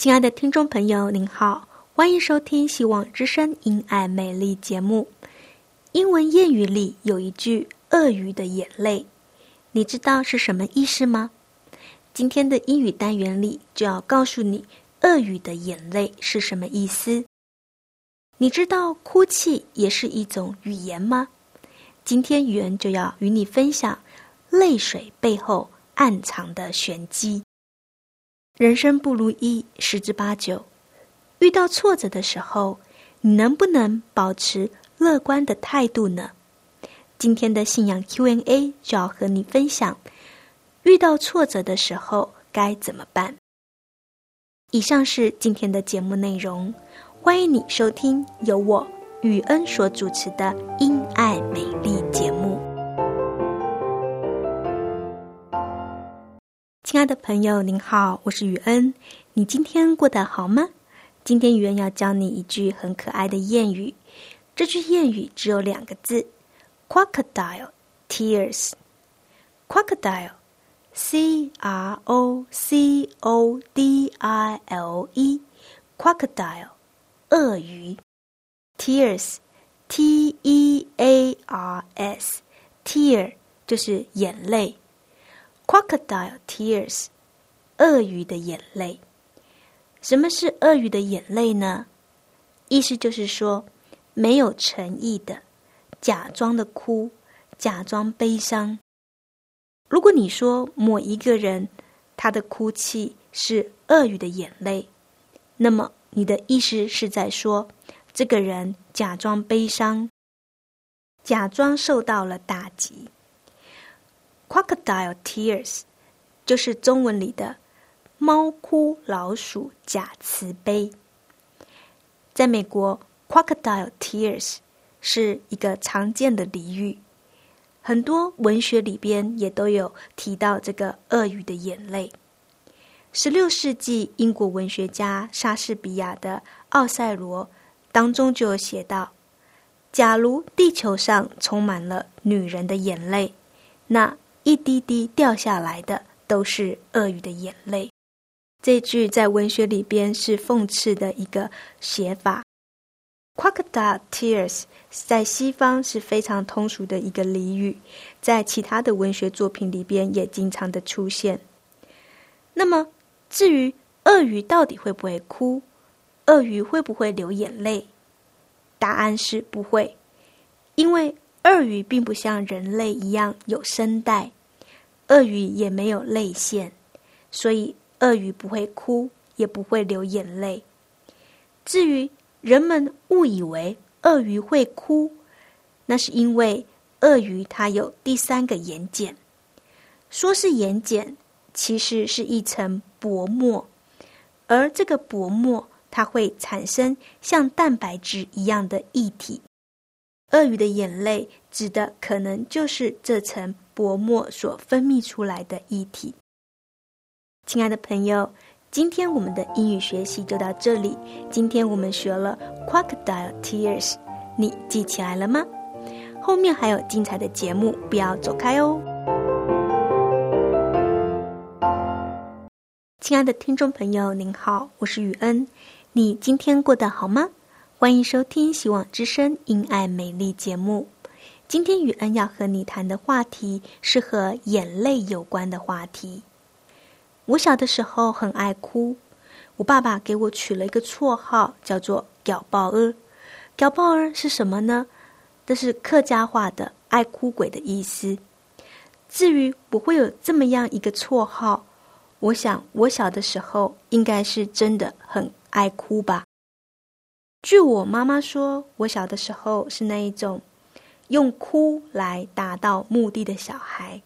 亲爱的听众朋友，您好，欢迎收听《希望之声·因爱美丽》节目。英文谚语里有一句“鳄鱼的眼泪”，你知道是什么意思吗？今天的英语单元里就要告诉你“鳄鱼的眼泪”是什么意思。你知道哭泣也是一种语言吗？今天语言就要与你分享泪水背后暗藏的玄机。人生不如意十之八九，遇到挫折的时候，你能不能保持乐观的态度呢？今天的信仰 Q&A 就要和你分享，遇到挫折的时候该怎么办。以上是今天的节目内容，欢迎你收听由我雨恩所主持的《因爱美丽》亲爱的朋友，您好，我是雨恩。你今天过得好吗？今天雨恩要教你一句很可爱的谚语。这句谚语只有两个字：crocodile tears。crocodile，c r o c o d i l e，crocodile，鳄鱼。tears，t e a r s，tear 就是眼泪。Crocodile tears，鳄鱼的眼泪。什么是鳄鱼的眼泪呢？意思就是说，没有诚意的，假装的哭，假装悲伤。如果你说某一个人他的哭泣是鳄鱼的眼泪，那么你的意思是在说，这个人假装悲伤，假装受到了打击。Crocodile tears，就是中文里的“猫哭老鼠假慈悲”。在美国，“crocodile tears” 是一个常见的俚语，很多文学里边也都有提到这个鳄鱼的眼泪。十六世纪英国文学家莎士比亚的《奥赛罗》当中就有写到：“假如地球上充满了女人的眼泪，那……”一滴滴掉下来的都是鳄鱼的眼泪。这句在文学里边是讽刺的一个写法。Crocodile tears 在西方是非常通俗的一个俚语，在其他的文学作品里边也经常的出现。那么，至于鳄鱼到底会不会哭，鳄鱼会不会流眼泪？答案是不会，因为。鳄鱼并不像人类一样有声带，鳄鱼也没有泪腺，所以鳄鱼不会哭，也不会流眼泪。至于人们误以为鳄鱼会哭，那是因为鳄鱼它有第三个眼睑，说是眼睑，其实是一层薄膜，而这个薄膜它会产生像蛋白质一样的液体。鳄鱼的眼泪指的可能就是这层薄膜所分泌出来的液体。亲爱的朋友，今天我们的英语学习就到这里。今天我们学了 crocodile tears，你记起来了吗？后面还有精彩的节目，不要走开哦。亲爱的听众朋友，您好，我是雨恩，你今天过得好吗？欢迎收听《希望之声·因爱美丽》节目。今天雨恩要和你谈的话题是和眼泪有关的话题。我小的时候很爱哭，我爸爸给我取了一个绰号，叫做“屌爆儿”。屌爆儿是什么呢？这是客家话的“爱哭鬼”的意思。至于我会有这么样一个绰号，我想我小的时候应该是真的很爱哭吧。据我妈妈说，我小的时候是那一种。用哭来达到目的的小孩，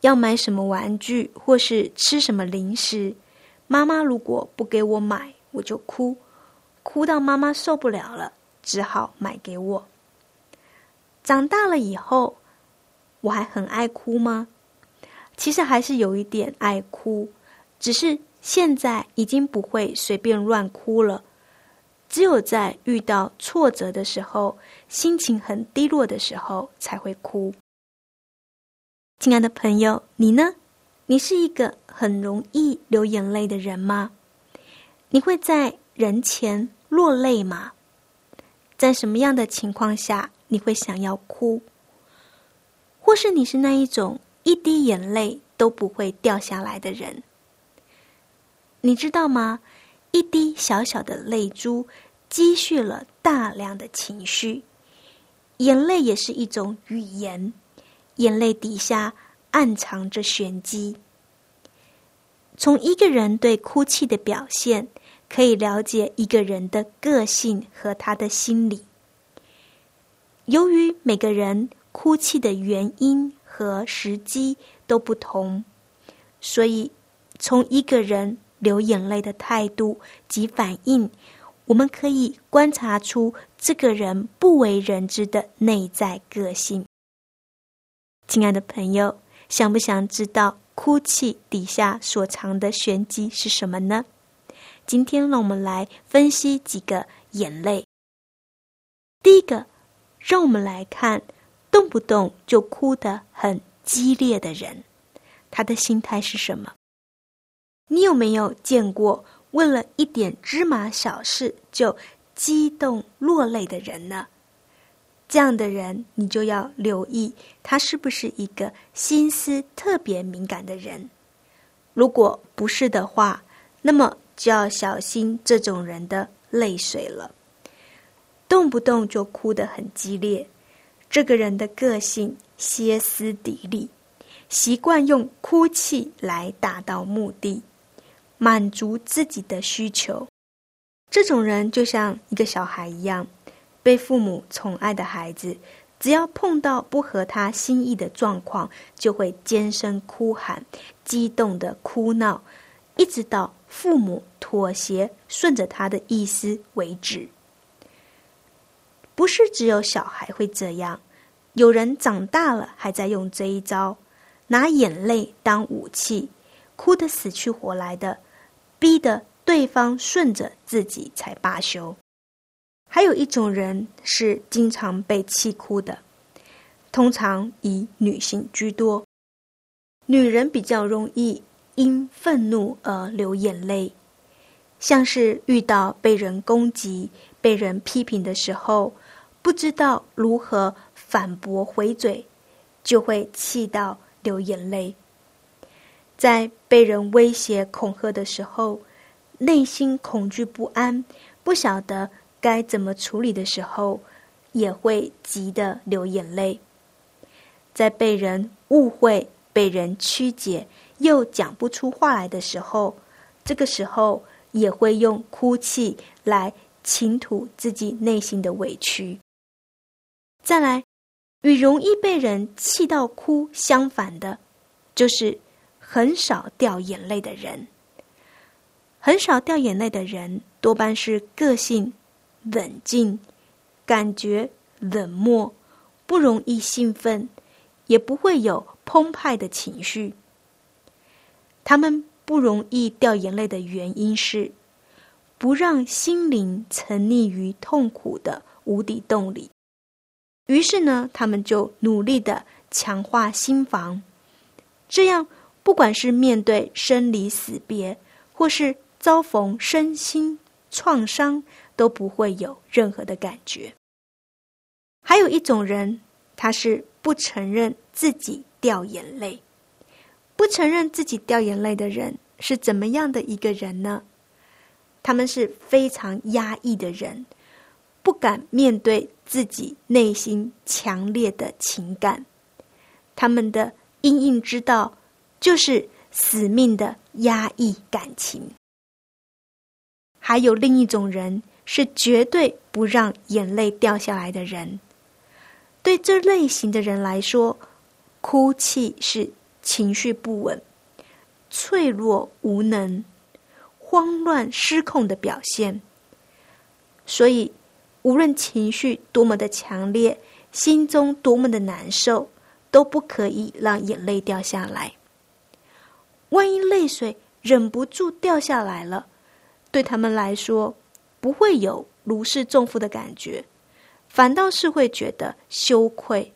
要买什么玩具或是吃什么零食，妈妈如果不给我买，我就哭，哭到妈妈受不了了，只好买给我。长大了以后，我还很爱哭吗？其实还是有一点爱哭，只是现在已经不会随便乱哭了。只有在遇到挫折的时候，心情很低落的时候，才会哭。亲爱的朋友，你呢？你是一个很容易流眼泪的人吗？你会在人前落泪吗？在什么样的情况下你会想要哭？或是你是那一种一滴眼泪都不会掉下来的人？你知道吗？一滴小小的泪珠，积蓄了大量的情绪。眼泪也是一种语言，眼泪底下暗藏着玄机。从一个人对哭泣的表现，可以了解一个人的个性和他的心理。由于每个人哭泣的原因和时机都不同，所以从一个人。流眼泪的态度及反应，我们可以观察出这个人不为人知的内在个性。亲爱的朋友，想不想知道哭泣底下所藏的玄机是什么呢？今天让我们来分析几个眼泪。第一个，让我们来看动不动就哭得很激烈的人，他的心态是什么？你有没有见过为了一点芝麻小事就激动落泪的人呢？这样的人，你就要留意他是不是一个心思特别敏感的人。如果不是的话，那么就要小心这种人的泪水了。动不动就哭得很激烈，这个人的个性歇斯底里，习惯用哭泣来达到目的。满足自己的需求，这种人就像一个小孩一样，被父母宠爱的孩子，只要碰到不合他心意的状况，就会尖声哭喊，激动的哭闹，一直到父母妥协，顺着他的意思为止。不是只有小孩会这样，有人长大了还在用这一招，拿眼泪当武器，哭得死去活来的。逼得对方顺着自己才罢休。还有一种人是经常被气哭的，通常以女性居多。女人比较容易因愤怒而流眼泪，像是遇到被人攻击、被人批评的时候，不知道如何反驳回嘴，就会气到流眼泪。在被人威胁恐吓的时候，内心恐惧不安，不晓得该怎么处理的时候，也会急得流眼泪。在被人误会、被人曲解又讲不出话来的时候，这个时候也会用哭泣来倾吐自己内心的委屈。再来，与容易被人气到哭相反的，就是。很少掉眼泪的人，很少掉眼泪的人，多半是个性冷静、感觉冷漠，不容易兴奋，也不会有澎湃的情绪。他们不容易掉眼泪的原因是，不让心灵沉溺于痛苦的无底洞里。于是呢，他们就努力的强化心房，这样。不管是面对生离死别，或是遭逢身心创伤，都不会有任何的感觉。还有一种人，他是不承认自己掉眼泪。不承认自己掉眼泪的人是怎么样的一个人呢？他们是非常压抑的人，不敢面对自己内心强烈的情感。他们的阴影之道就是死命的压抑感情。还有另一种人是绝对不让眼泪掉下来的人。对这类型的人来说，哭泣是。情绪不稳、脆弱、无能、慌乱、失控的表现。所以，无论情绪多么的强烈，心中多么的难受，都不可以让眼泪掉下来。万一泪水忍不住掉下来了，对他们来说不会有如释重负的感觉，反倒是会觉得羞愧，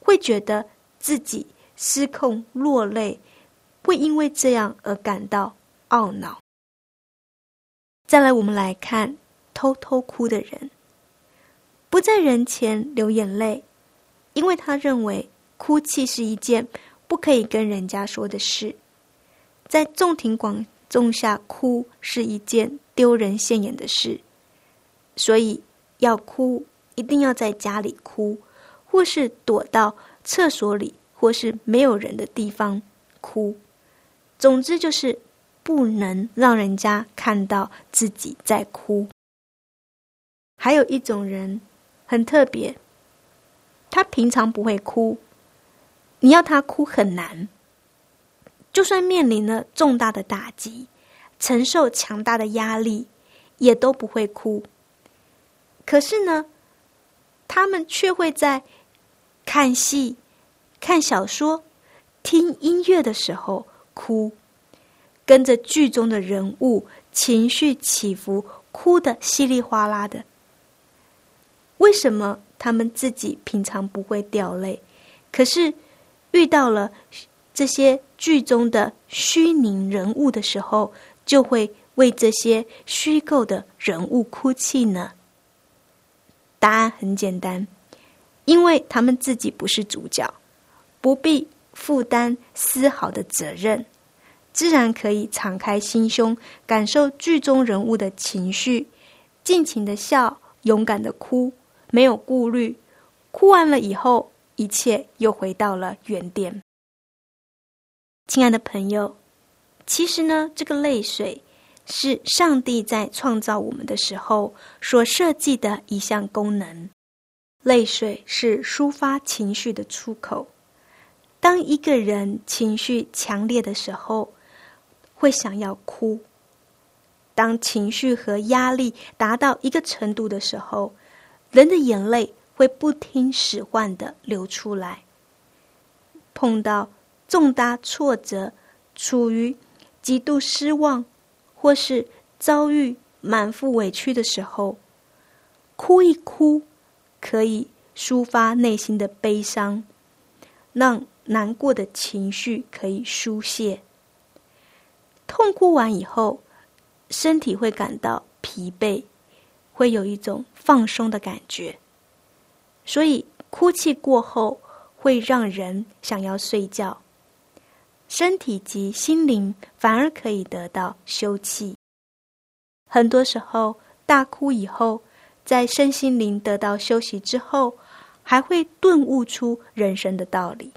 会觉得自己。失控落泪，会因为这样而感到懊恼。再来，我们来看偷偷哭的人，不在人前流眼泪，因为他认为哭泣是一件不可以跟人家说的事，在众庭广众下哭是一件丢人现眼的事，所以要哭一定要在家里哭，或是躲到厕所里。或是没有人的地方哭，总之就是不能让人家看到自己在哭。还有一种人很特别，他平常不会哭，你要他哭很难。就算面临了重大的打击，承受强大的压力，也都不会哭。可是呢，他们却会在看戏。看小说、听音乐的时候哭，跟着剧中的人物情绪起伏，哭得稀里哗啦的。为什么他们自己平常不会掉泪，可是遇到了这些剧中的虚拟人物的时候，就会为这些虚构的人物哭泣呢？答案很简单，因为他们自己不是主角。不必负担丝毫的责任，自然可以敞开心胸，感受剧中人物的情绪，尽情的笑，勇敢的哭，没有顾虑。哭完了以后，一切又回到了原点。亲爱的朋友，其实呢，这个泪水是上帝在创造我们的时候所设计的一项功能。泪水是抒发情绪的出口。当一个人情绪强烈的时候，会想要哭。当情绪和压力达到一个程度的时候，人的眼泪会不听使唤的流出来。碰到重大挫折，处于极度失望，或是遭遇满腹委屈的时候，哭一哭，可以抒发内心的悲伤，让。难过的情绪可以疏泄，痛哭完以后，身体会感到疲惫，会有一种放松的感觉。所以，哭泣过后会让人想要睡觉，身体及心灵反而可以得到休憩。很多时候，大哭以后，在身心灵得到休息之后，还会顿悟出人生的道理。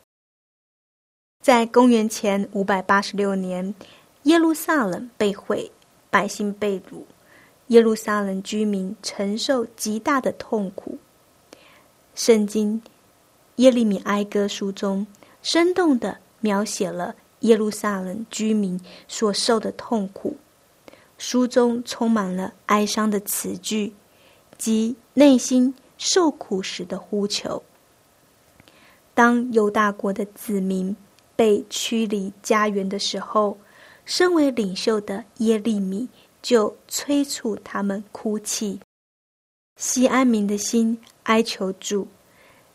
在公元前五百八十六年，耶路撒冷被毁，百姓被掳，耶路撒冷居民承受极大的痛苦。圣经耶利米哀歌书中，生动的描写了耶路撒冷居民所受的痛苦。书中充满了哀伤的词句及内心受苦时的呼求。当犹大国的子民。被驱离家园的时候，身为领袖的耶利米就催促他们哭泣。西安民的心哀求主：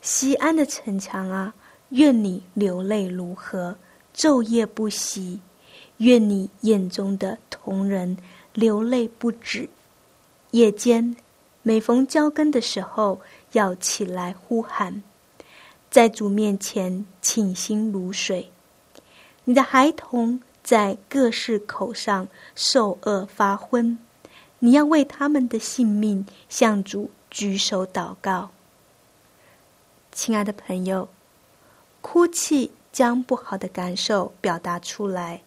西安的城墙啊，愿你流泪如何，昼夜不息；愿你眼中的同人流泪不止。夜间每逢交更的时候，要起来呼喊。在主面前倾心如水。你的孩童在各式口上受饿发昏，你要为他们的性命向主举手祷告。亲爱的朋友，哭泣将不好的感受表达出来，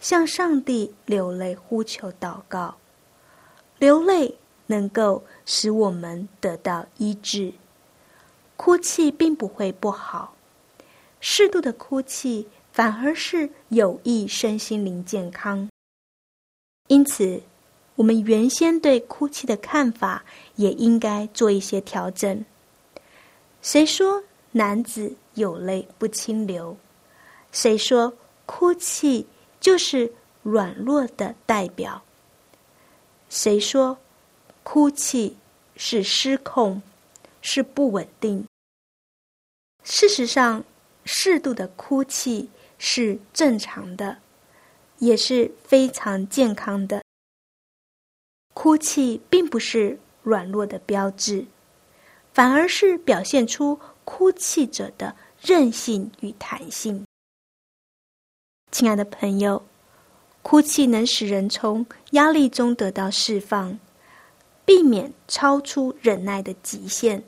向上帝流泪呼求祷告，流泪能够使我们得到医治。哭泣并不会不好，适度的哭泣反而是有益身心灵健康。因此，我们原先对哭泣的看法也应该做一些调整。谁说男子有泪不轻流？谁说哭泣就是软弱的代表？谁说哭泣是失控？是不稳定。事实上，适度的哭泣是正常的，也是非常健康的。哭泣并不是软弱的标志，反而是表现出哭泣者的韧性与弹性。亲爱的朋友，哭泣能使人从压力中得到释放。避免超出忍耐的极限。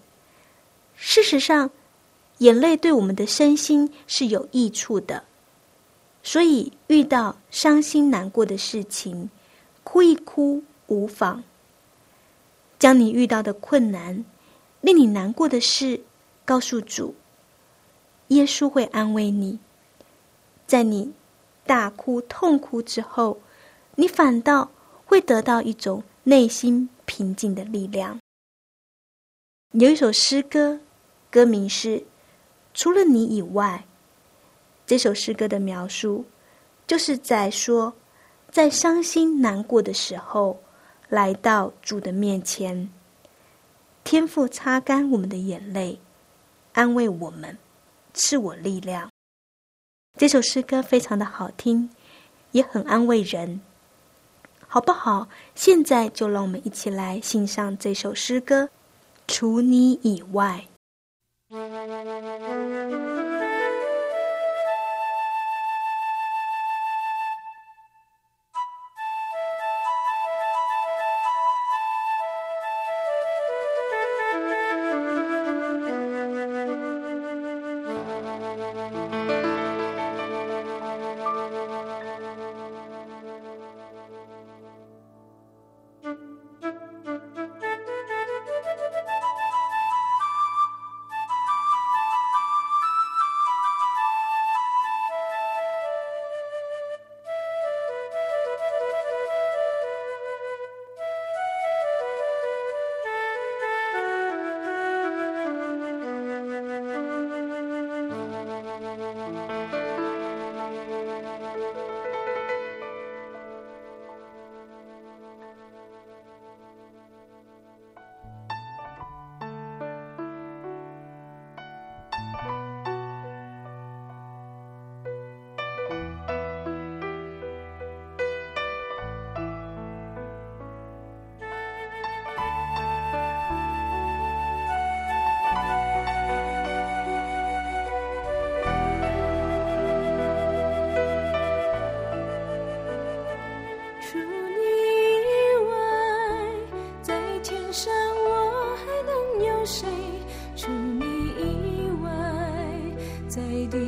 事实上，眼泪对我们的身心是有益处的，所以遇到伤心难过的事情，哭一哭无妨。将你遇到的困难、令你难过的事告诉主，耶稣会安慰你。在你大哭痛哭之后，你反倒会得到一种内心。平静的力量。有一首诗歌，歌名是《除了你以外》。这首诗歌的描述，就是在说，在伤心难过的时候，来到主的面前，天父擦干我们的眼泪，安慰我们，赐我力量。这首诗歌非常的好听，也很安慰人。好不好？现在就让我们一起来欣赏这首诗歌。除你以外。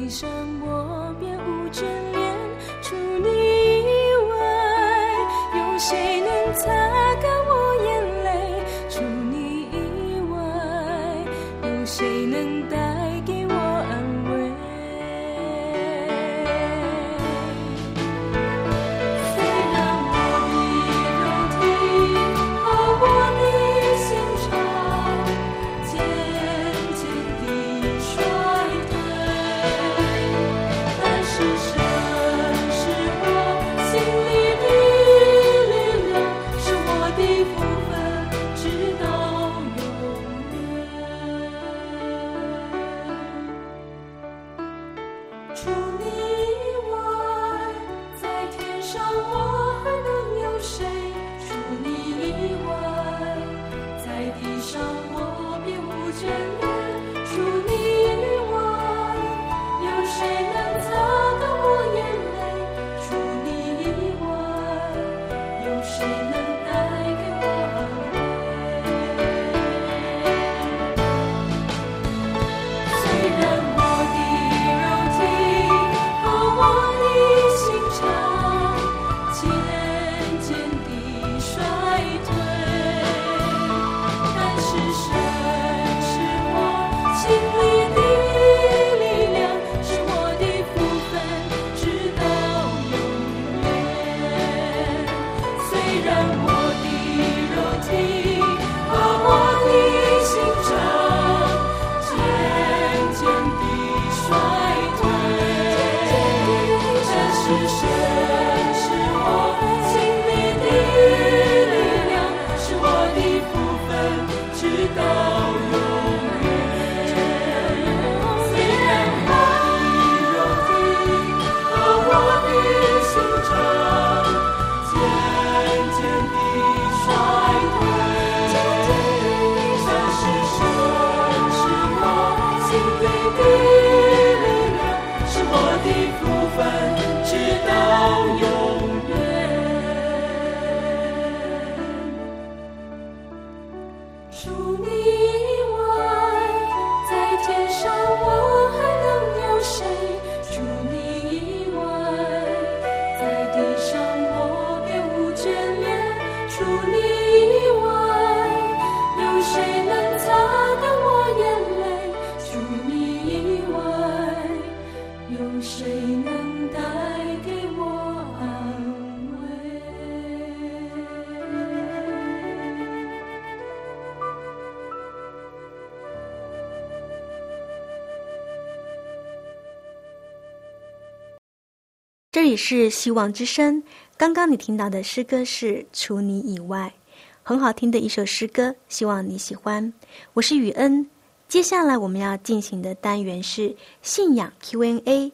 悲伤我别无眷恋？除你以外有谁能猜眷恋这里是希望之声。刚刚你听到的诗歌是《除你以外》，很好听的一首诗歌，希望你喜欢。我是雨恩。接下来我们要进行的单元是信仰 Q&A。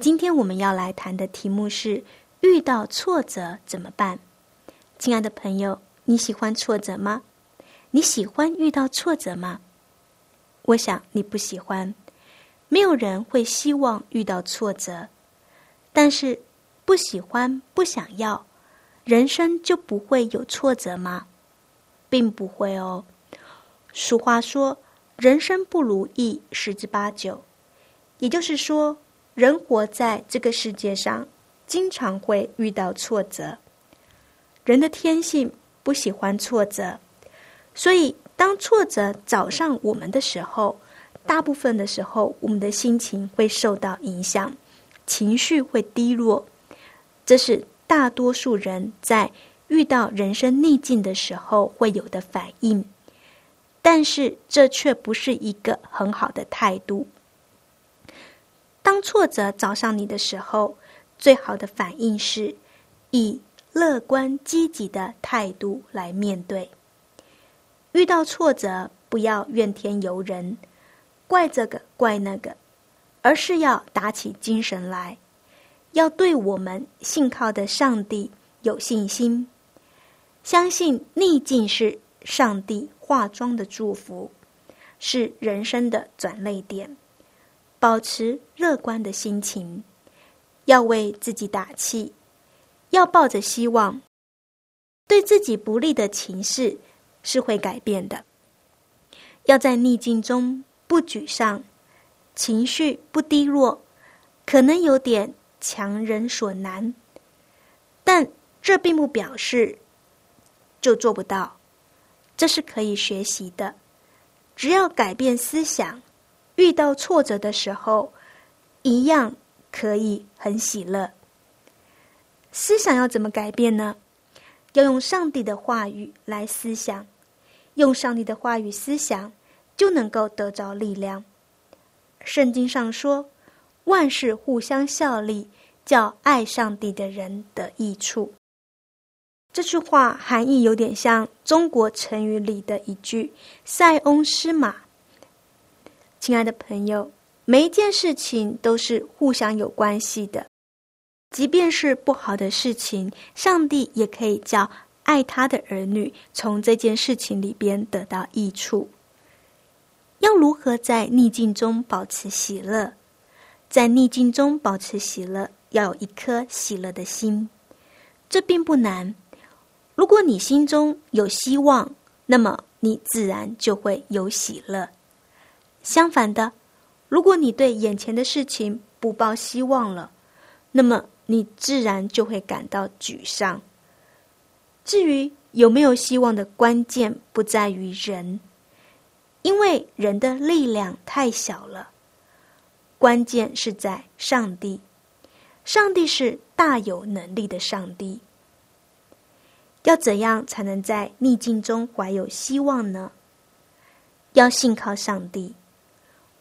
今天我们要来谈的题目是：遇到挫折怎么办？亲爱的朋友，你喜欢挫折吗？你喜欢遇到挫折吗？我想你不喜欢。没有人会希望遇到挫折。但是，不喜欢、不想要，人生就不会有挫折吗？并不会哦。俗话说：“人生不如意十之八九。”也就是说，人活在这个世界上，经常会遇到挫折。人的天性不喜欢挫折，所以当挫折找上我们的时候，大部分的时候，我们的心情会受到影响。情绪会低落，这是大多数人在遇到人生逆境的时候会有的反应。但是这却不是一个很好的态度。当挫折找上你的时候，最好的反应是以乐观积极的态度来面对。遇到挫折，不要怨天尤人，怪这个怪那个。而是要打起精神来，要对我们信靠的上帝有信心，相信逆境是上帝化妆的祝福，是人生的转泪点。保持乐观的心情，要为自己打气，要抱着希望。对自己不利的情势是会改变的，要在逆境中不沮丧。情绪不低落，可能有点强人所难，但这并不表示就做不到，这是可以学习的。只要改变思想，遇到挫折的时候，一样可以很喜乐。思想要怎么改变呢？要用上帝的话语来思想，用上帝的话语思想，就能够得着力量。圣经上说：“万事互相效力，叫爱上帝的人得益处。”这句话含义有点像中国成语里的一句“塞翁失马”。亲爱的朋友，每一件事情都是互相有关系的，即便是不好的事情，上帝也可以叫爱他的儿女从这件事情里边得到益处。要如何在逆境中保持喜乐？在逆境中保持喜乐，要有一颗喜乐的心，这并不难。如果你心中有希望，那么你自然就会有喜乐。相反的，如果你对眼前的事情不抱希望了，那么你自然就会感到沮丧。至于有没有希望的关键，不在于人。因为人的力量太小了，关键是在上帝。上帝是大有能力的上帝。要怎样才能在逆境中怀有希望呢？要信靠上帝。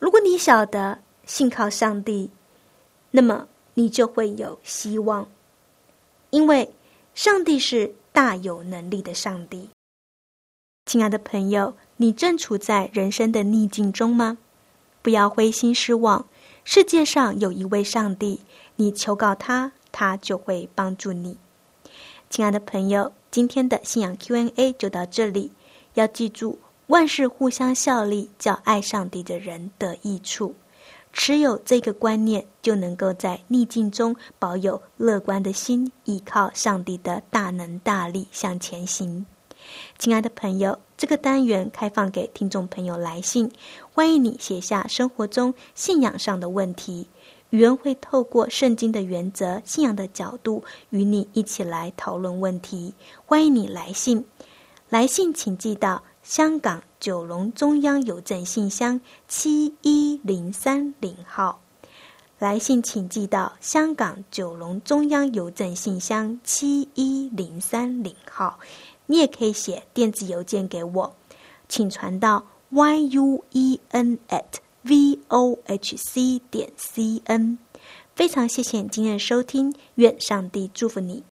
如果你晓得信靠上帝，那么你就会有希望，因为上帝是大有能力的上帝。亲爱的朋友，你正处在人生的逆境中吗？不要灰心失望，世界上有一位上帝，你求告他，他就会帮助你。亲爱的朋友，今天的信仰 Q&A 就到这里。要记住，万事互相效力，叫爱上帝的人得益处。持有这个观念，就能够在逆境中保有乐观的心，依靠上帝的大能大力向前行。亲爱的朋友，这个单元开放给听众朋友来信，欢迎你写下生活中信仰上的问题。语言会透过圣经的原则、信仰的角度，与你一起来讨论问题。欢迎你来信，来信请寄到香港九龙中央邮政信箱七一零三零号。来信请寄到香港九龙中央邮政信箱七一零三零号。你也可以写电子邮件给我，请传到 y u e n at v o h c 点 c n。非常谢谢你今天的收听，愿上帝祝福你。